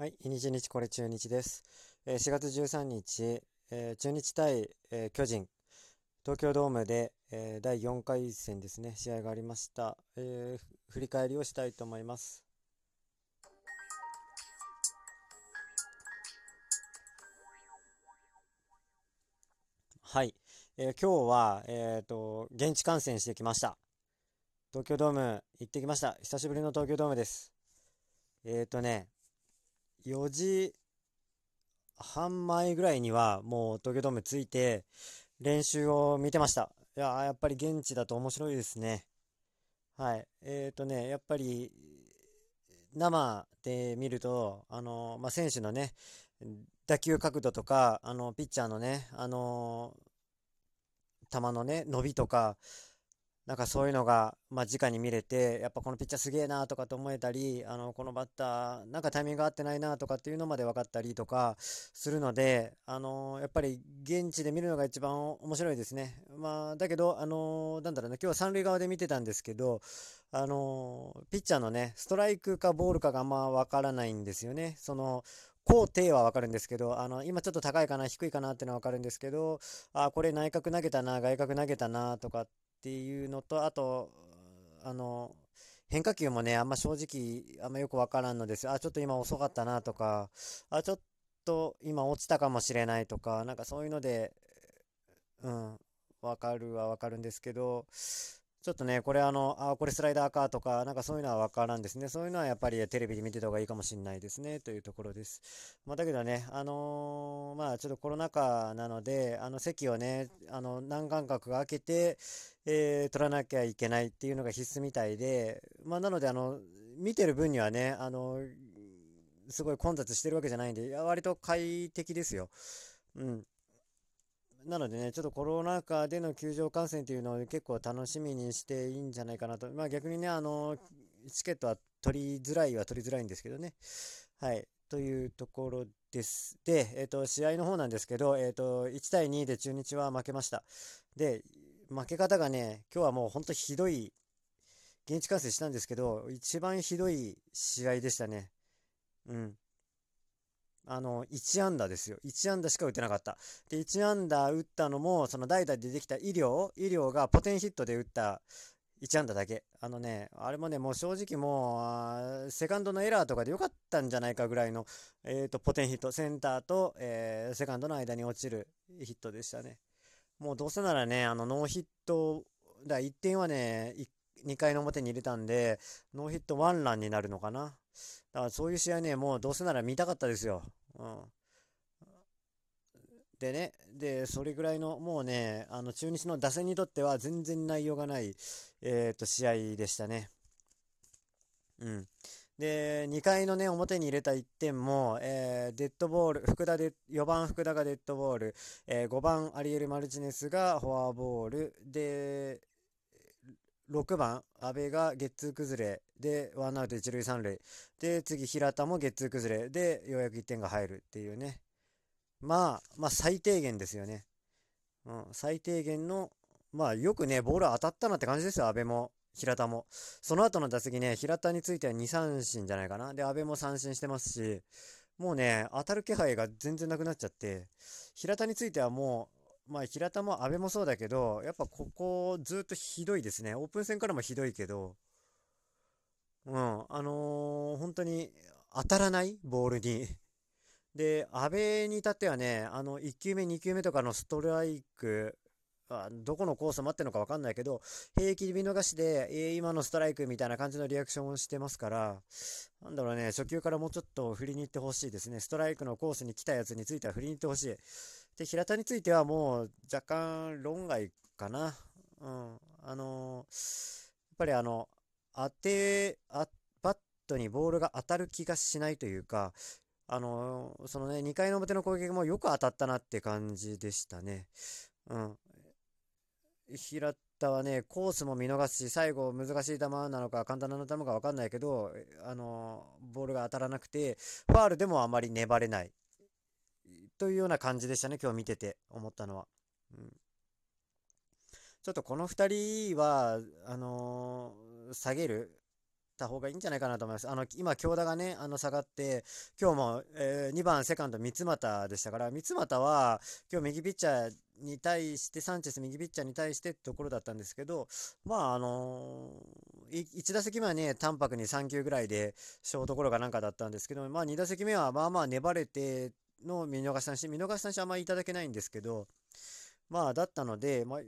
はい、日日これ中日です。えー、4月13日、えー、中日対、えー、巨人、東京ドームで、えー、第4回戦ですね、試合がありました、えー。振り返りをしたいと思います。はい、えー、今日は、えーと、現地観戦してきました。東京ドーム行ってきました。久しぶりの東京ドームです。えっ、ー、とね、4時半前ぐらいにはもう東京ドーム着いて練習を見てました。いややっぱり現地だと面白いですね。はい。えっ、ー、とね、やっぱり生で見ると、あの、まあ、選手のね、打球角度とか、あの、ピッチャーのね、あの、球のね、伸びとか、なんかそういうのが、まあ、直に見れて、やっぱこのピッチャーすげえなとかと思えたり、あの、このバッター、なんかタイミング合ってないなとかっていうのまで分かったりとかするので、あの、やっぱり現地で見るのが一番面白いですね。まあ、だけど、あの、なんだろうな、今日は三塁側で見てたんですけど、あの、ピッチャーのね、ストライクかボールかがあんま分からないんですよね。その、高低はわかるんですけど、あの、今ちょっと高いかな、低いかなってのはわかるんですけど、あ、これ内角投げたな、外角投げたな、とかっていうのと、あと、あの、変化球もね、あんま正直、あんまよくわからんのです。あ、ちょっと今遅かったなとか、あ、ちょっと今落ちたかもしれないとか、なんかそういうので、うん、わかるはわかるんですけど、ちょっとね、これあの、あ、これスライダーかとか、なんかそういうのはわからんですね。そういうのはやっぱりテレビで見てた方がいいかもしれないですね、というところです。まあ、だけどね、あのー、まあちょっとコロナ禍なので、あの席をね、あの、何間隔が開けて、えー、取らなきゃいけないっていうのが必須みたいで、まあなのであの、見てる分にはね、あの、すごい混雑してるわけじゃないんでいや、割と快適ですよ。うん。なのでね、ちょっとコロナ禍での球場観戦っていうのを結構楽しみにしていいんじゃないかなと。まあ逆にね、あの、チケットは取りづらいは取りづらいんですけどね。はい。というところです。で、えっ、ー、と、試合の方なんですけど、えっ、ー、と、1対2で中日は負けました。で、負け方がね、今日はもう本当ひどい、現地観戦したんですけど、一番ひどい試合でしたね。うん。あの、1安打ですよ。1安打しか打てなかった。で、1安打打ったのも、その代打でできた医療、医療がポテンヒットで打った1安打だけ。あのね、あれもね、もう正直もう、セカンドのエラーとかでよかったんじゃないかぐらいの、えっ、ー、と、ポテンヒット。センターと、えー、セカンドの間に落ちるヒットでしたね。もうどうせならね、あの、ノーヒット、だ1点はね、2回の表に入れたんで、ノーヒットワンランになるのかな。だからそういう試合ね、もうどうせなら見たかったですよ。うん。でね、で、それぐらいの、もうね、あの、中日の打線にとっては全然内容がない、えっ、と、試合でしたね。うん。で、2回のね、表に入れた1点も、えー、デッドボール、福田で、4番福田がデッドボール、えー、5番アリエル・マルチネスがフォアボール、で、6番、阿部がゲッツー崩れで、ワンアウト一塁三塁。で、次、平田もゲッツー崩れで、ようやく1点が入るっていうね。まあ、まあ、最低限ですよね。うん、最低限の、まあ、よくね、ボール当たったなって感じですよ、阿部も。平田も。その後の打席ね、平田については2三振じゃないかな。で、阿部も三振してますし、もうね、当たる気配が全然なくなっちゃって、平田についてはもう、まあ、平田も阿部もそうだけど、やっぱここずっとひどいですね。オープン戦からもひどいけど、うん、あのー、本当に当たらない？ボールに。で、阿部に至ってはね、あの、1球目、2球目とかのストライク、あどこのコース待ってるのか分かんないけど、平気で見逃しで、えー、今のストライクみたいな感じのリアクションをしてますから、なんだろうね、初球からもうちょっと振りに行ってほしいですね。ストライクのコースに来たやつについては振りに行ってほしい。で、平田についてはもう若干論外かな。うん。あのー、やっぱりあの、当て、あ、バットにボールが当たる気がしないというか、あのー、そのね、2回の表の攻撃もよく当たったなって感じでしたね。うん。平田はね、コースも見逃すし、最後難しい球なのか簡単な球か分かんないけど、あの、ボールが当たらなくて、ファールでもあまり粘れない。というような感じでしたね、今日見てて思ったのは。うん、ちょっとこの2人は、あのー、下げる？た方がいいんじゃないかなと思います。あの、今、京田がね、あの、下がって、今日も、えー、2番セカンド三俣でしたから、三俣は、今日右ピッチャーに対して、サンチェス右ピッチャーに対してってところだったんですけど、まあ、あのー、1打席目はね、淡白に3球ぐらいで、ショートゴロかなんかだったんですけど、まあ、2打席目は、まあまあ粘れての見逃し三振、見逃し三振あんまりいただけないんですけど、まあ、だったので、まあ、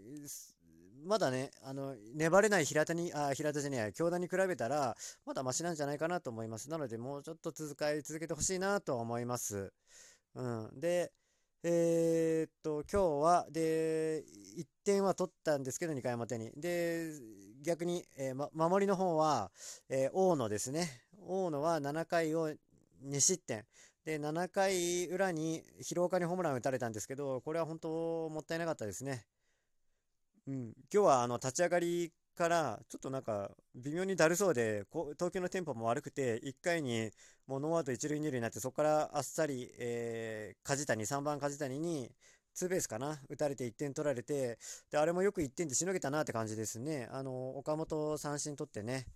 まだね、あの、粘れない平田に、あ、平田じゃねえ京田に比べたら、まだマシなんじゃないかなと思います。なので、もうちょっと続かい続けてほしいなと思います。うん。で、えー、っと、今日は、で、1点は取ったんですけど、2回表に。で、逆に、えー、ま、守りの方は、えー、大野ですね。大野は7回を2失点。で、7回裏に広岡にホームラン打たれたんですけど、これは本当もったいなかったですね。うん、今日はあの立ち上がりからちょっとなんか微妙にだるそうで投球のテンポも悪くて1回にもうノーアウト1塁2塁になってそこからあっさり、えー、梶谷3番梶谷にツーベースかな打たれて1点取られてであれもよく1点でしのげたなって感じですね。あの岡本三振取ってね、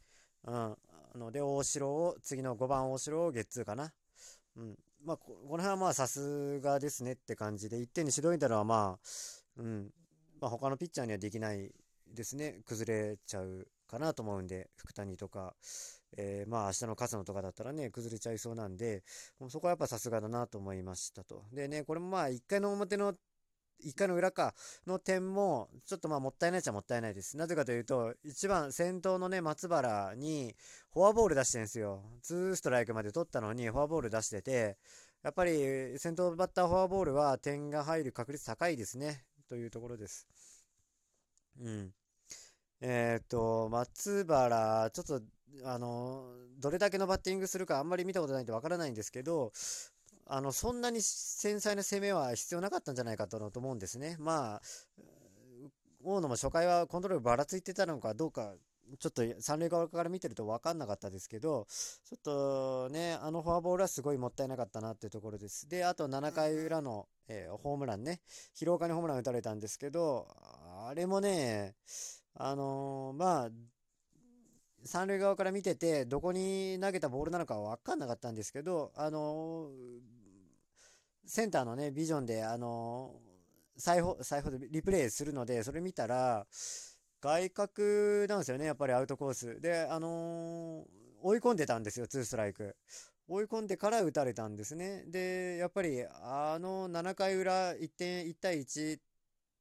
うん、あので大城を次の5番大城をゲッツーかな、うん。まあ、この辺はまあさすがですねって感じで1点にしのいだのはまあ、うん、まあ、他のピッチャーにはできないですね、崩れちゃうかなと思うんで、福谷とか、えー、まあ明日の勝野とかだったらね、崩れちゃいそうなんで、もうそこはやっぱさすがだなと思いましたと。でね、これもまあ1回の表の1回の裏かの点も、ちょっとまあもったいないっちゃもったいないです。なぜかというと、1番先頭のね、松原にフォアボール出してるんですよ。2ストライクまで取ったのにフォアボール出してて、やっぱり先頭バッターフォアボールは点が入る確率高いですね。というところです。うん。えっ、と、松原、ちょっと、あの、どれだけのバッティングするかあんまり見たことないんでわからないんですけど、あの、そんなに繊細な攻めは必要なかったんじゃないかと思うんですね。まあ、大野も初回はコントロールばらついてたのかどうかちょっと三塁側から見てると分かんなかったですけど、ちょっとね、あのフォアボールはすごいもったいなかったなっていうところです。で、あと7回裏の、えー、ホームランね、広岡にホームラン打たれたんですけど、あれもね、あのー、まあ、三塁側から見てて、どこに投げたボールなのか分かんなかったんですけど、あのー、センターのね、ビジョンで、あの再放、再放でリプレイするので、それ見たら、外角なんですよね、やっぱりアウトコース。で、あのー、追い込んでたんですよ、ツーストライク。追い込んでから打たれたんですね。で、やっぱり、あの7回裏、1点、1対1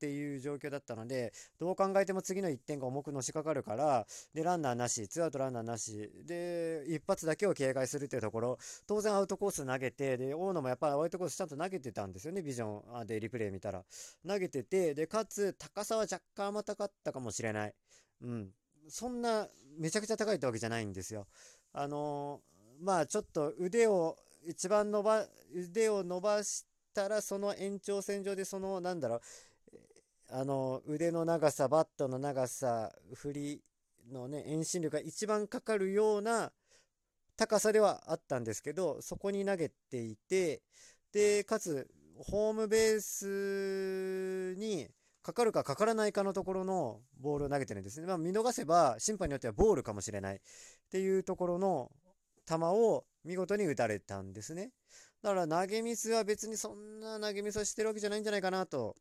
っていう状況だったので、どう考えても次の1点が重くのしかかるから、で、ランナーなし、ツーアウトランナーなし、で、一発だけを警戒するっていうところ、当然アウトコース投げて、で、大野もやっぱりアウトコースちゃんと投げてたんですよね、ビジョンでリプレイ見たら。投げてて、で、かつ、高さは若干甘たかったかもしれない。うん。そんな、めちゃくちゃ高いってわけじゃないんですよ。あのー、まあちょっと腕を、一番伸ば、腕を伸ばしたら、その延長線上で、その、なんだろう、あの、腕の長さ、バットの長さ、振りのね、遠心力が一番かかるような高さではあったんですけど、そこに投げていて、で、かつ、ホームベースにかかるかかからないかのところのボールを投げてるんですね。まあ、見逃せば、審判によってはボールかもしれないっていうところの球を見事に打たれたんですね。だから投げミスは別にそんな投げミスをしてるわけじゃないんじゃないかなと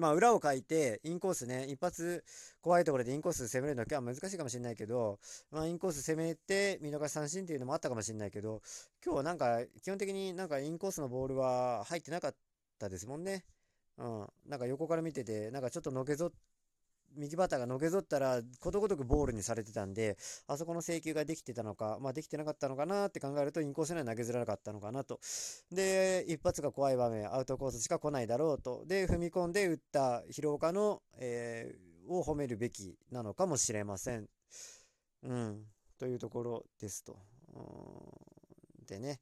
まあ、裏をかいて、インコースね、一発怖いところでインコース攻めるのは難しいかもしれないけど、まあ、インコース攻めて見逃し三振っていうのもあったかもしれないけど、今日はなんか、基本的になんかインコースのボールは入ってなかったですもんね。うん。なんか横から見てて、なんかちょっとのけぞっ右バッターがのけぞったら、ことごとくボールにされてたんで、あそこの制球ができてたのか、まあできてなかったのかなって考えると、インコースには投げづらかったのかなと。で、一発が怖い場面、アウトコースしか来ないだろうと。で、踏み込んで打った広岡の、えー、を褒めるべきなのかもしれません。うん。というところですと。でね、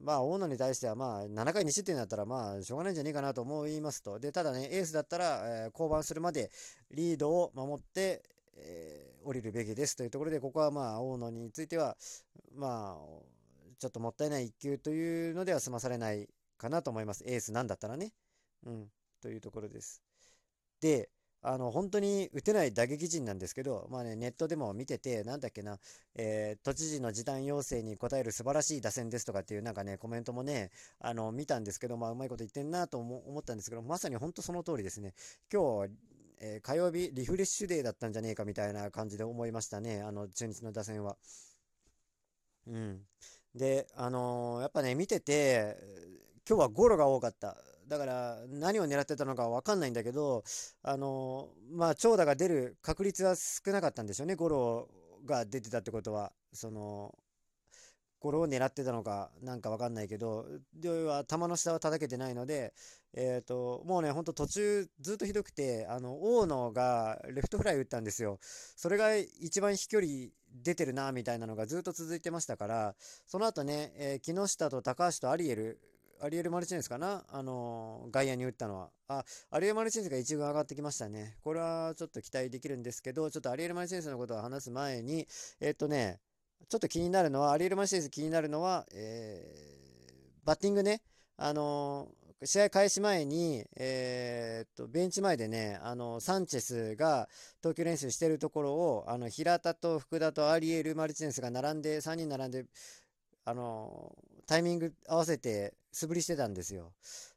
まあ、大野に対しては、まあ、7回2失点だったら、まあ、しょうがないんじゃねえかなと思いますと。で、ただね、エースだったら、えー、降板するまでリードを守って、えー、降りるべきですというところで、ここはまあ、大野については、まあ、ちょっともったいない1球というのでは済まされないかなと思います。エースなんだったらね。うん、というところです。で、あの、本当に打てない打撃陣なんですけど、まあね、ネットでも見てて、なんだっけな、えー、都知事の時短要請に応える素晴らしい打線ですとかっていうなんかね、コメントもね、あの、見たんですけど、まあ、うまいこと言ってんなと思ったんですけど、まさに本当その通りですね。今日、えー、火曜日リフレッシュデーだったんじゃねえかみたいな感じで思いましたね、あの、中日の打線は。うん。で、あのー、やっぱね、見てて、今日はゴロが多かった。だから何を狙ってたのかわかんないんだけど、あの、まあ、長打が出る確率は少なかったんでしょうね、ゴロが出てたってことは。その、ゴロを狙ってたのかなんかわかんないけど、要は球の下を叩けてないので、えっ、ー、と、もうね、ほんと途中ずっとひどくて、あの、大野がレフトフライ打ったんですよ。それが一番飛距離出てるな、みたいなのがずっと続いてましたから、その後ね、えー、木下と高橋とアリエル、アリエル・マルチネスかな？あの、外野に打ったのは。あ、アリエル・マルチネスが一軍上がってきましたね。これはちょっと期待できるんですけど、ちょっとアリエル・マルチネスのことを話す前に、えっ、とね、ちょっと気になるのは、アリエル・マルチネス気になるのは、えー、バッティングね、あの、試合開始前に、えー、っと、ベンチ前でね、あの、サンチェスが投球練習してるところを、あの、平田と福田とアリエル・マルチネスが並んで、3人並んで、あの、タイミング合わせて素振りしてたんですよ。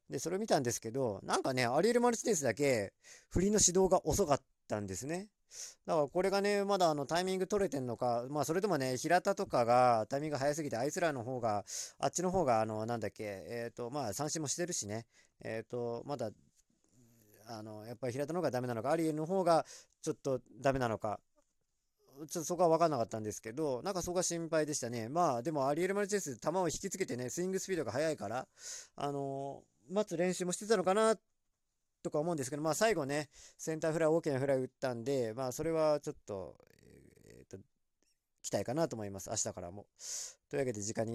で、それを見たんですけど、なんかね、アリエル・マルチネスだけ振りの指導が遅かったんですね。だからこれがね、まだあのタイミング取れてんのか、まあそれともね、平田とかがタイミング早すぎて、あいつらの方が、あっちの方が、あの、なんだっけ、えっ、ー、と、まあ三振もしてるしね、えっ、ー、と、まだ、あの、やっぱり平田の方がダメなのか、アリエルの方がちょっとダメなのか、ちょっとそこは分かんなかったんですけど、なんかそこが心配でしたね。まあ、でもアリエル・マルチェス、球を引きつけてね、スイングスピードが速いから、あのー、待つ練習もしてたのかなとか思うんですけど、まあ最後ね、センターフライ、大きなフライ打ったんで、まあそれはちょっと、えー、っと、期待かなと思います。明日からも。というわけで時間に